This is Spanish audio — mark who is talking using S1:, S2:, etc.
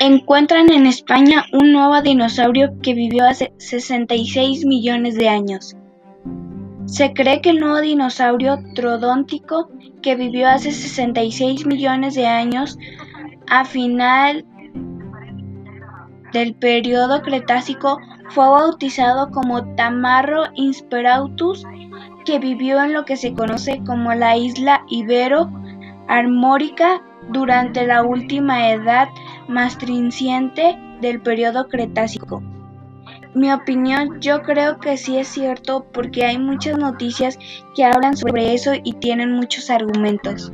S1: Encuentran en España un nuevo dinosaurio que vivió hace 66 millones de años. Se cree que el nuevo dinosaurio troodóntico que vivió hace 66 millones de años a final del período Cretácico fue bautizado como Tamarro insperautus, que vivió en lo que se conoce como la isla Ibero-Armórica durante la última edad mastrinciente del periodo Cretácico. Mi opinión, yo creo que sí es cierto porque hay muchas noticias que hablan sobre eso y tienen muchos argumentos.